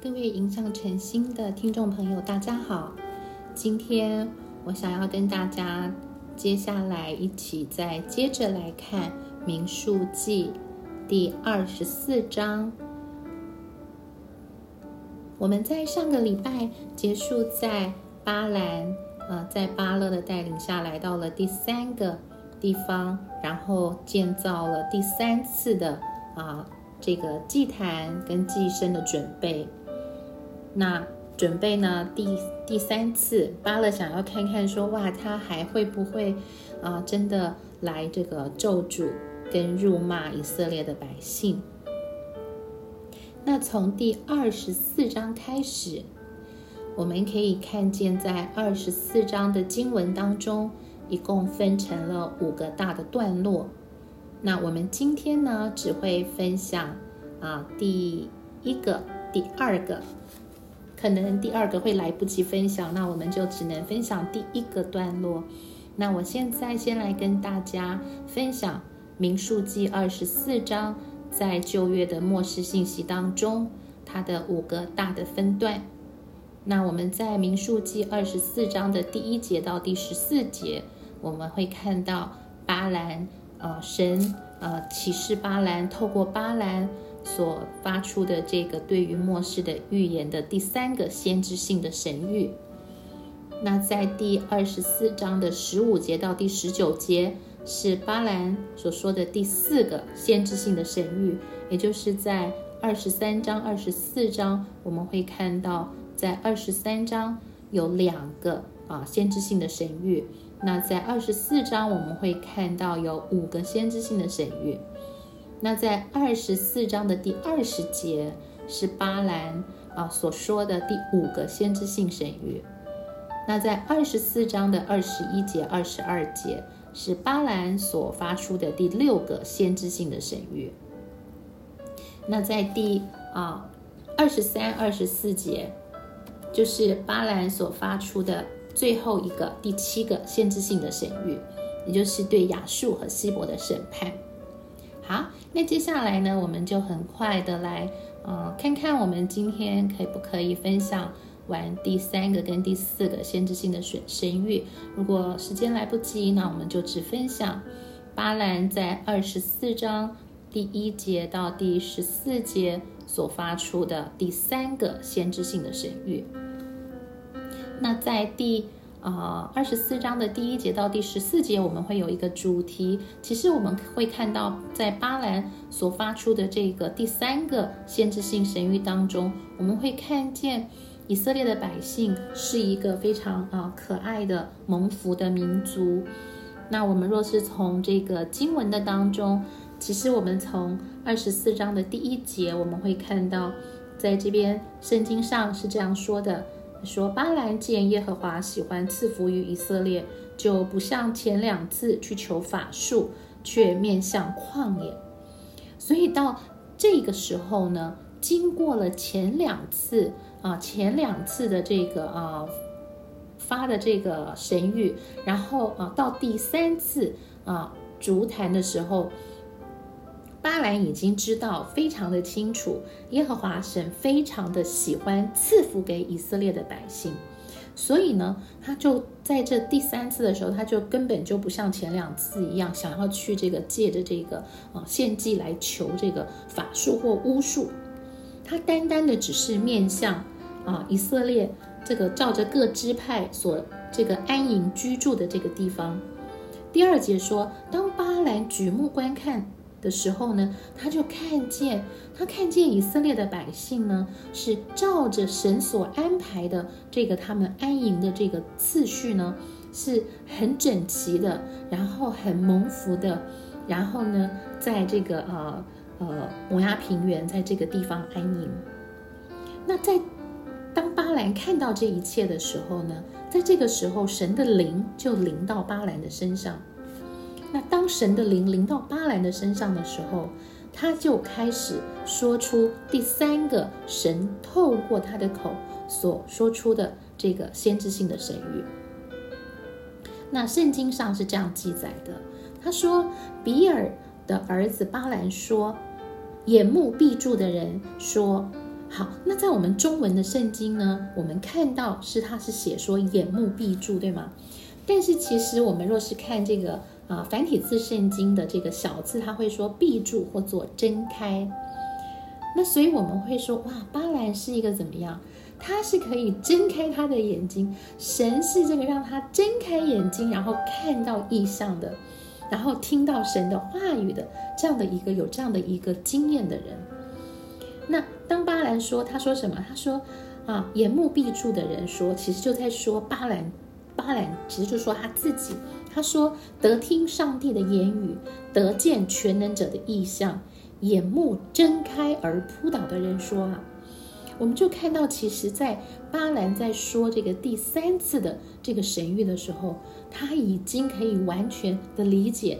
各位影响诚心的听众朋友，大家好。今天我想要跟大家接下来一起再接着来看《民数记》第二十四章。我们在上个礼拜结束在巴兰，呃，在巴勒的带领下来到了第三个地方，然后建造了第三次的啊这个祭坛跟祭牲的准备。那准备呢？第第三次，巴勒想要看看说，哇，他还会不会啊，真的来这个咒诅跟辱骂以色列的百姓？那从第二十四章开始，我们可以看见，在二十四章的经文当中，一共分成了五个大的段落。那我们今天呢，只会分享啊，第一个、第二个。可能第二个会来不及分享，那我们就只能分享第一个段落。那我现在先来跟大家分享《民数记》二十四章在旧约的末世信息当中，它的五个大的分段。那我们在《民数记》二十四章的第一节到第十四节，我们会看到巴兰，呃，神，呃，启示巴兰，透过巴兰。所发出的这个对于末世的预言的第三个先知性的神谕，那在第二十四章的十五节到第十九节是巴兰所说的第四个先知性的神谕，也就是在二十三章、二十四章，我们会看到在二十三章有两个啊先知性的神谕，那在二十四章我们会看到有五个先知性的神谕。那在二十四章的第二十节是巴兰啊所说的第五个先知性神谕。那在二十四章的二十一节、二十二节是巴兰所发出的第六个先知性的神谕。那在第啊二十三、二十四节就是巴兰所发出的最后一个第七个先知性的神谕，也就是对亚述和希伯的审判。那接下来呢，我们就很快的来，呃，看看我们今天可不可以分享完第三个跟第四个先知性的神神谕。如果时间来不及，那我们就只分享巴兰在二十四章第一节到第十四节所发出的第三个先知性的神谕。那在第。啊，二十四章的第一节到第十四节，我们会有一个主题。其实我们会看到，在巴兰所发出的这个第三个限制性神谕当中，我们会看见以色列的百姓是一个非常啊可爱的蒙福的民族。那我们若是从这个经文的当中，其实我们从二十四章的第一节，我们会看到，在这边圣经上是这样说的。说巴兰见耶和华喜欢赐福于以色列，就不像前两次去求法术，却面向旷野。所以到这个时候呢，经过了前两次啊，前两次的这个啊发的这个神谕，然后啊到第三次啊烛坛的时候。巴兰已经知道非常的清楚，耶和华神非常的喜欢赐福给以色列的百姓，所以呢，他就在这第三次的时候，他就根本就不像前两次一样，想要去这个借着这个啊献祭来求这个法术或巫术，他单单的只是面向啊以色列这个照着各支派所这个安营居住的这个地方。第二节说，当巴兰举目观看。的时候呢，他就看见，他看见以色列的百姓呢，是照着神所安排的这个他们安营的这个次序呢，是很整齐的，然后很蒙福的，然后呢，在这个呃呃摩崖平原，在这个地方安营。那在当巴兰看到这一切的时候呢，在这个时候，神的灵就临到巴兰的身上。那当神的灵临到巴兰的身上的时候，他就开始说出第三个神透过他的口所说出的这个先知性的神谕。那圣经上是这样记载的，他说：“比尔的儿子巴兰说，眼目闭住的人说，好，那在我们中文的圣经呢，我们看到是他是写说眼目闭住，对吗？但是其实我们若是看这个啊繁体字圣经的这个小字，它会说闭住或做睁开。那所以我们会说，哇，巴兰是一个怎么样？他是可以睁开他的眼睛，神是这个让他睁开眼睛，然后看到异象的，然后听到神的话语的这样的一个有这样的一个经验的人。那当巴兰说，他说什么？他说啊，眼目闭住的人说，其实就在说巴兰。巴兰其实就说他自己，他说得听上帝的言语，得见全能者的意象，眼目睁开而扑倒的人说啊，我们就看到，其实，在巴兰在说这个第三次的这个神谕的时候，他已经可以完全的理解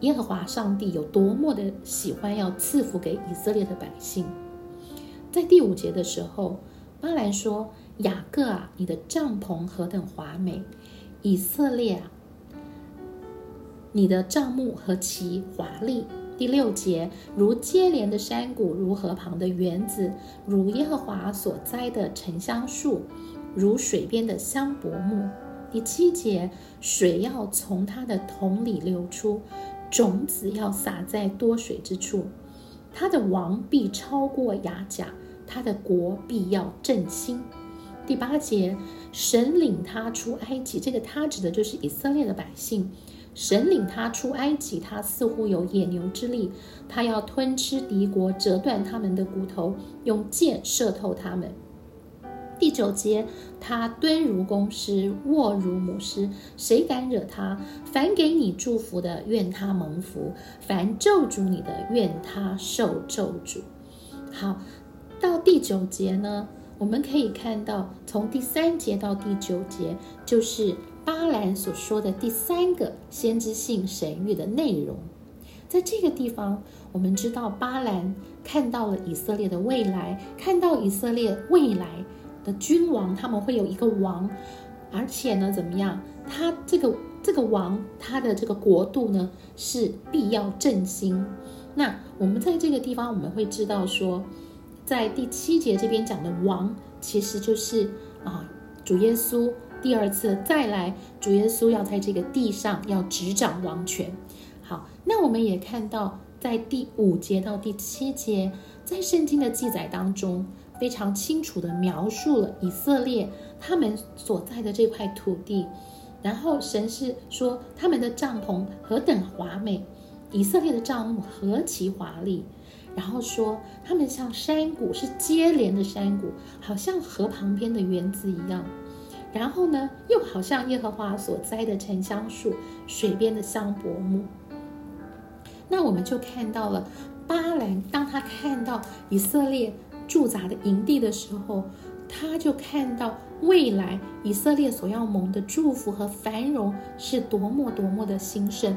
耶和华上帝有多么的喜欢要赐福给以色列的百姓。在第五节的时候，巴兰说。雅各啊，你的帐篷何等华美！以色列啊，你的帐幕何其华丽！第六节，如接连的山谷，如河旁的园子，如耶和华所栽的沉香树，如水边的香柏木。第七节，水要从它的桶里流出，种子要撒在多水之处。他的王必超过雅甲，他的国必要振兴。第八节，神领他出埃及，这个他指的就是以色列的百姓。神领他出埃及，他似乎有野牛之力，他要吞吃敌国，折断他们的骨头，用箭射透他们。第九节，他蹲如公狮，卧如母狮，谁敢惹他？凡给你祝福的，愿他蒙福；凡咒诅你的，愿他受咒诅。好，到第九节呢？我们可以看到，从第三节到第九节，就是巴兰所说的第三个先知性神谕的内容。在这个地方，我们知道巴兰看到了以色列的未来，看到以色列未来的君王，他们会有一个王，而且呢，怎么样？他这个这个王，他的这个国度呢，是必要振兴。那我们在这个地方，我们会知道说。在第七节这边讲的王，其实就是啊，主耶稣第二次再来，主耶稣要在这个地上要执掌王权。好，那我们也看到，在第五节到第七节，在圣经的记载当中，非常清楚的描述了以色列他们所在的这块土地。然后神是说，他们的帐篷何等华美，以色列的帐幕何其华丽。然后说，他们像山谷，是接连的山谷，好像河旁边的园子一样。然后呢，又好像耶和华所栽的沉香树，水边的香柏木。那我们就看到了巴兰，当他看到以色列驻扎的营地的时候，他就看到未来以色列所要蒙的祝福和繁荣是多么多么的兴盛。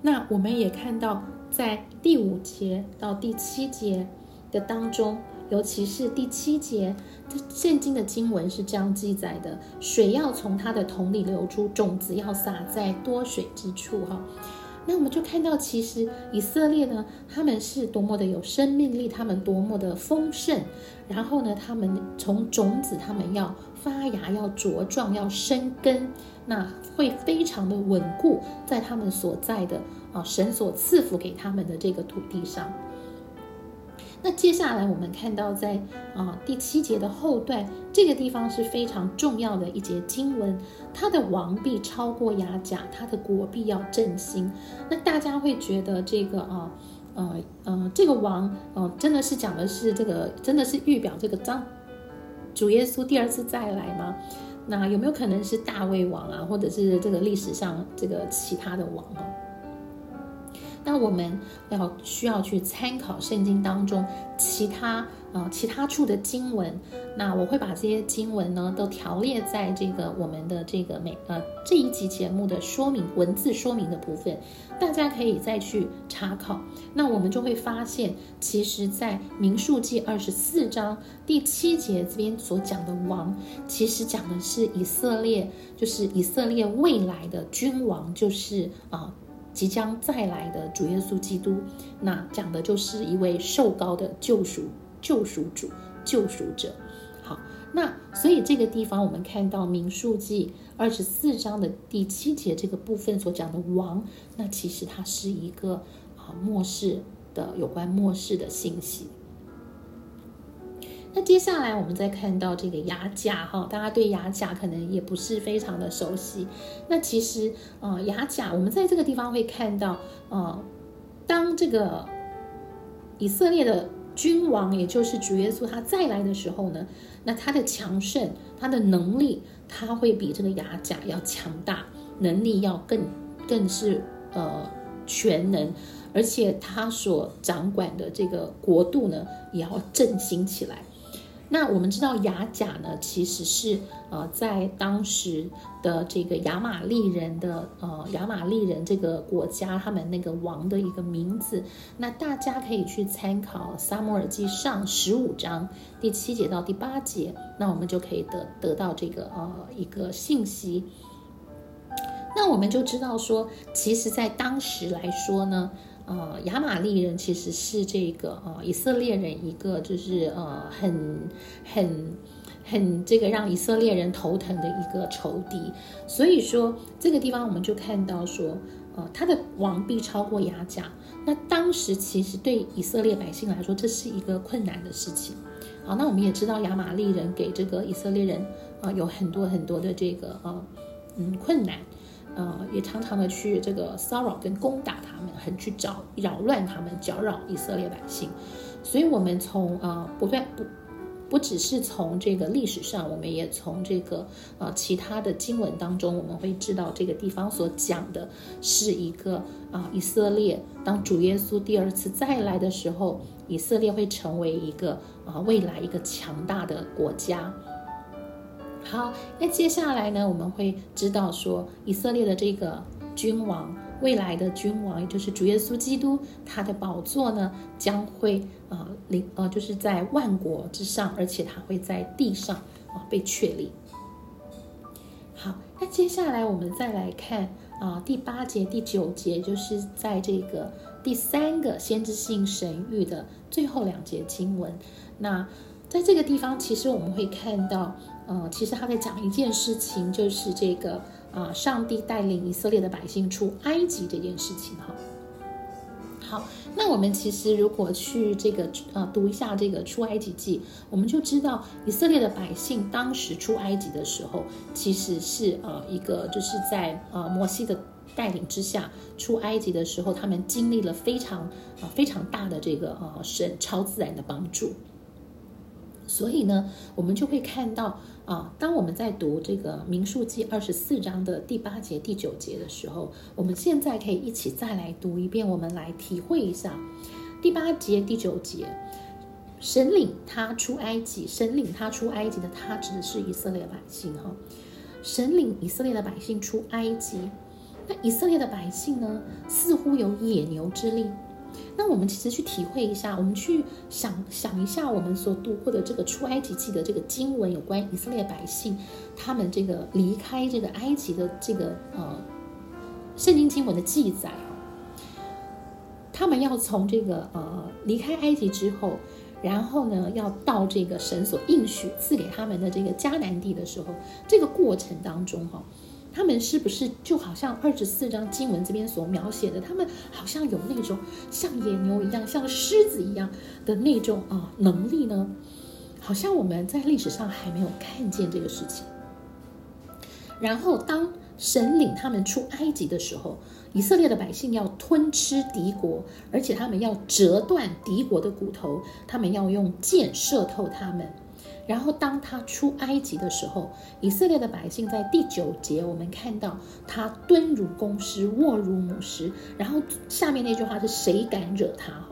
那我们也看到。在第五节到第七节的当中，尤其是第七节，这圣经的经文是这样记载的：水要从它的桶里流出，种子要撒在多水之处。哈，那我们就看到，其实以色列呢，他们是多么的有生命力，他们多么的丰盛。然后呢，他们从种子，他们要发芽，要茁壮，要生根，那会非常的稳固在他们所在的。啊，神所赐福给他们的这个土地上。那接下来我们看到，在啊第七节的后段，这个地方是非常重要的一节经文。他的王必超过雅甲，他的国必要振兴。那大家会觉得这个啊，呃呃，这个王，呃，真的是讲的是这个，真的是预表这个张主耶稣第二次再来吗？那有没有可能是大卫王啊，或者是这个历史上这个其他的王啊？那我们要需要去参考圣经当中其他呃其他处的经文，那我会把这些经文呢都条列在这个我们的这个每呃这一集节目的说明文字说明的部分，大家可以再去查考。那我们就会发现，其实，在民数记二十四章第七节这边所讲的王，其实讲的是以色列，就是以色列未来的君王，就是啊。即将再来的主耶稣基督，那讲的就是一位受高的救赎、救赎主、救赎者。好，那所以这个地方我们看到民数记二十四章的第七节这个部分所讲的王，那其实它是一个啊末世的有关末世的信息。那接下来我们再看到这个雅甲哈，大家对雅甲可能也不是非常的熟悉。那其实呃雅甲，我们在这个地方会看到，呃，当这个以色列的君王，也就是主耶稣他再来的时候呢，那他的强盛，他的能力，他会比这个雅甲要强大，能力要更更是呃全能，而且他所掌管的这个国度呢，也要振兴起来。那我们知道雅甲呢，其实是呃在当时的这个亚玛利人的呃亚玛利人这个国家，他们那个王的一个名字。那大家可以去参考《撒母耳记上》十五章第七节到第八节，那我们就可以得得到这个呃一个信息。那我们就知道说，其实在当时来说呢。呃，亚玛利人其实是这个呃以色列人一个就是呃很很很这个让以色列人头疼的一个仇敌，所以说这个地方我们就看到说，呃，他的王必超过亚甲。那当时其实对以色列百姓来说，这是一个困难的事情。好，那我们也知道亚玛利人给这个以色列人啊有很多很多的这个呃嗯困难。呃，也常常的去这个骚扰跟攻打他们，很去找扰乱他们，搅扰以色列百姓。所以，我们从呃不断不不只是从这个历史上，我们也从这个呃其他的经文当中，我们会知道这个地方所讲的是一个啊以色列当主耶稣第二次再来的时候，以色列会成为一个啊未来一个强大的国家。好，那接下来呢，我们会知道说，以色列的这个君王，未来的君王，也就是主耶稣基督，他的宝座呢，将会啊领呃，就是在万国之上，而且他会在地上啊被确立。好，那接下来我们再来看啊第八节、第九节，就是在这个第三个先知性神谕的最后两节经文。那在这个地方，其实我们会看到。呃，其实他在讲一件事情，就是这个啊，上帝带领以色列的百姓出埃及这件事情哈。好，那我们其实如果去这个呃读一下这个出埃及记，我们就知道以色列的百姓当时出埃及的时候，其实是呃一个就是在呃摩西的带领之下出埃及的时候，他们经历了非常啊非常大的这个呃神超自然的帮助。所以呢，我们就会看到啊，当我们在读这个《民数记》二十四章的第八节、第九节的时候，我们现在可以一起再来读一遍，我们来体会一下第八节、第九节。神领他出埃及，神领他出埃及的他指的是以色列百姓哈。神领以色列的百姓出埃及，那以色列的百姓呢，似乎有野牛之力。那我们其实去体会一下，我们去想想一下，我们所读过的这个出埃及记的这个经文，有关以色列百姓他们这个离开这个埃及的这个呃圣经经文的记载他们要从这个呃离开埃及之后，然后呢要到这个神所应许赐给他们的这个迦南地的时候，这个过程当中哈。他们是不是就好像二十四章经文这边所描写的？他们好像有那种像野牛一样、像狮子一样的那种啊能力呢？好像我们在历史上还没有看见这个事情。然后，当神领他们出埃及的时候，以色列的百姓要吞吃敌国，而且他们要折断敌国的骨头，他们要用箭射透他们。然后，当他出埃及的时候，以色列的百姓在第九节，我们看到他蹲如公狮，卧如母狮。然后下面那句话是谁敢惹他？哈，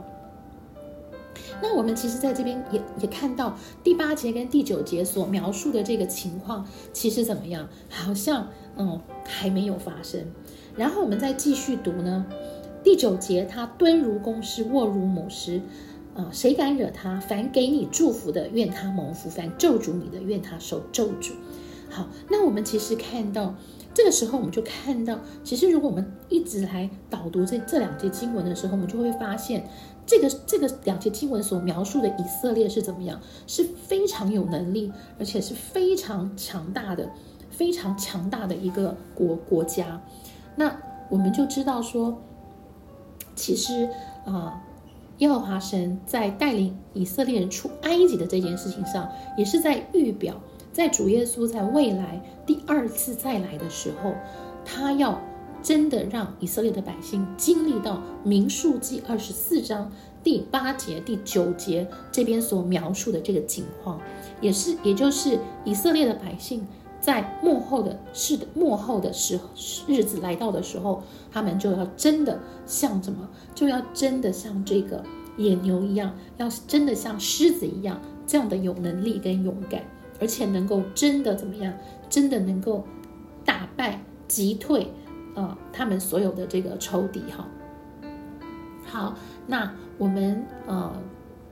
那我们其实在这边也也看到第八节跟第九节所描述的这个情况，其实怎么样？好像嗯还没有发生。然后我们再继续读呢，第九节他蹲如公狮，卧如母狮。啊，谁敢惹他？凡给你祝福的，愿他蒙福；凡咒诅你的，愿他受咒诅。好，那我们其实看到，这个时候我们就看到，其实如果我们一直来导读这这两节经文的时候，我们就会发现，这个这个两节经文所描述的以色列是怎么样，是非常有能力，而且是非常强大的，非常强大的一个国国家。那我们就知道说，其实啊。耶和华神在带领以色列人出埃及的这件事情上，也是在预表，在主耶稣在未来第二次再来的时候，他要真的让以色列的百姓经历到民数记二十四章第八节、第九节这边所描述的这个景况，也是，也就是以色列的百姓。在幕后的是的幕后的时日子来到的时候，他们就要真的像什么，就要真的像这个野牛一样，要是真的像狮子一样，这样的有能力跟勇敢，而且能够真的怎么样，真的能够打败击退啊他们所有的这个仇敌哈。好，那我们呃。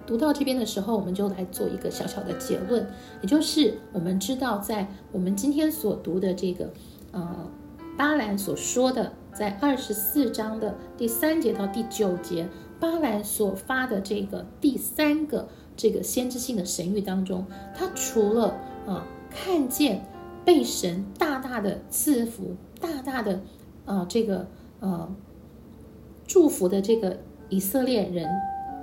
读到这边的时候，我们就来做一个小小的结论，也就是我们知道，在我们今天所读的这个，呃，巴兰所说的，在二十四章的第三节到第九节，巴兰所发的这个第三个这个先知性的神谕当中，他除了啊看见被神大大的赐福、大大的啊这个呃祝福的这个以色列人。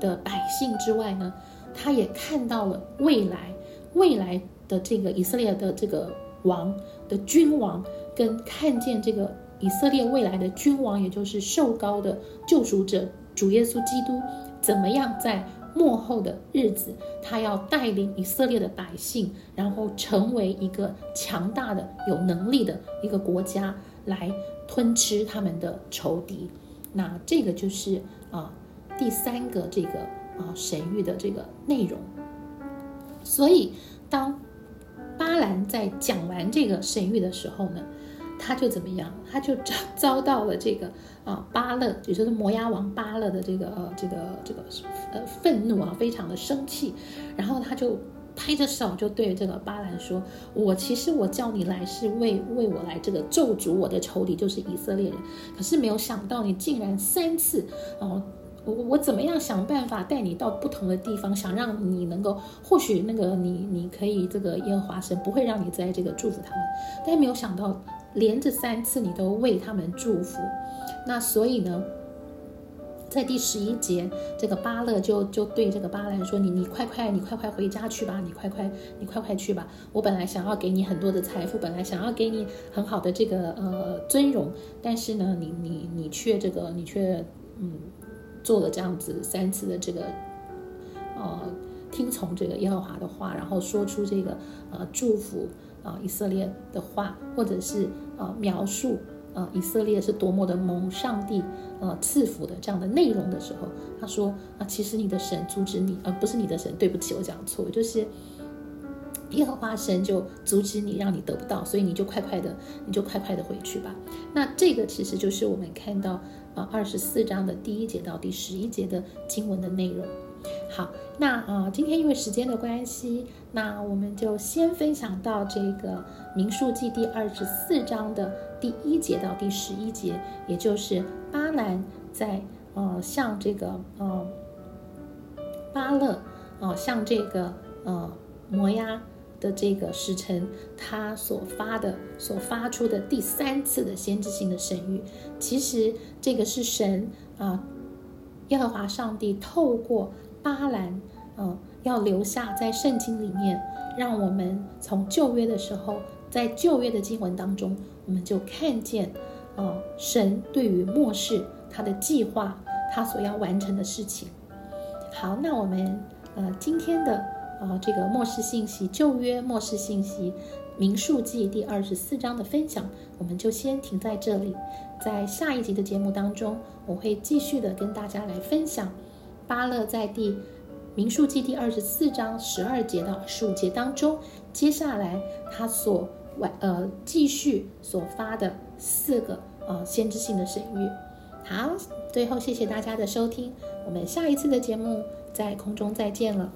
的百姓之外呢，他也看到了未来未来的这个以色列的这个王的君王，跟看见这个以色列未来的君王，也就是受高的救赎者主耶稣基督，怎么样在末后的日子，他要带领以色列的百姓，然后成为一个强大的、有能力的一个国家，来吞吃他们的仇敌。那这个就是啊。第三个这个啊神谕的这个内容，所以当巴兰在讲完这个神谕的时候呢，他就怎么样？他就遭遭到了这个啊巴勒，也就是摩押王巴勒的这个呃这个这个呃愤怒啊，非常的生气，然后他就拍着手就对这个巴兰说：“我其实我叫你来是为为我来这个咒诅我的仇敌，就是以色列人，可是没有想到你竟然三次哦。”我我怎么样想办法带你到不同的地方，想让你能够，或许那个你你可以这个耶和华神不会让你在这个祝福他们，但没有想到连着三次你都为他们祝福，那所以呢，在第十一节，这个巴勒就就对这个巴兰说：“你你快快你快快回家去吧，你快快你快快去吧。我本来想要给你很多的财富，本来想要给你很好的这个呃尊荣，但是呢，你你你却这个你却嗯。”做了这样子三次的这个，呃，听从这个耶和华的话，然后说出这个呃祝福啊以色列的话，或者是呃描述呃以色列是多么的蒙上帝呃赐福的这样的内容的时候，他说啊，其实你的神阻止你，而不是你的神，对不起，我讲错，就是耶和华神就阻止你，让你得不到，所以你就快快的，你就快快的回去吧。那这个其实就是我们看到。啊，二十四章的第一节到第十一节的经文的内容。好，那啊，今天因为时间的关系，那我们就先分享到这个民数记第二十四章的第一节到第十一节，也就是巴兰在呃向这个呃巴勒呃向这个呃摩押。的这个时辰，他所发的、所发出的第三次的先知性的神谕，其实这个是神啊，耶和华上帝透过巴兰，嗯，要留下在圣经里面，让我们从旧约的时候，在旧约的经文当中，我们就看见，啊，神对于末世他的计划，他所要完成的事情。好，那我们呃今天的。啊，这个末世信息，旧约末世信息，民数记第二十四章的分享，我们就先停在这里。在下一集的节目当中，我会继续的跟大家来分享巴勒在第民数记第二十四章十二节到十五节当中，接下来他所完呃继续所发的四个呃先知性的神谕。好，最后谢谢大家的收听，我们下一次的节目在空中再见了。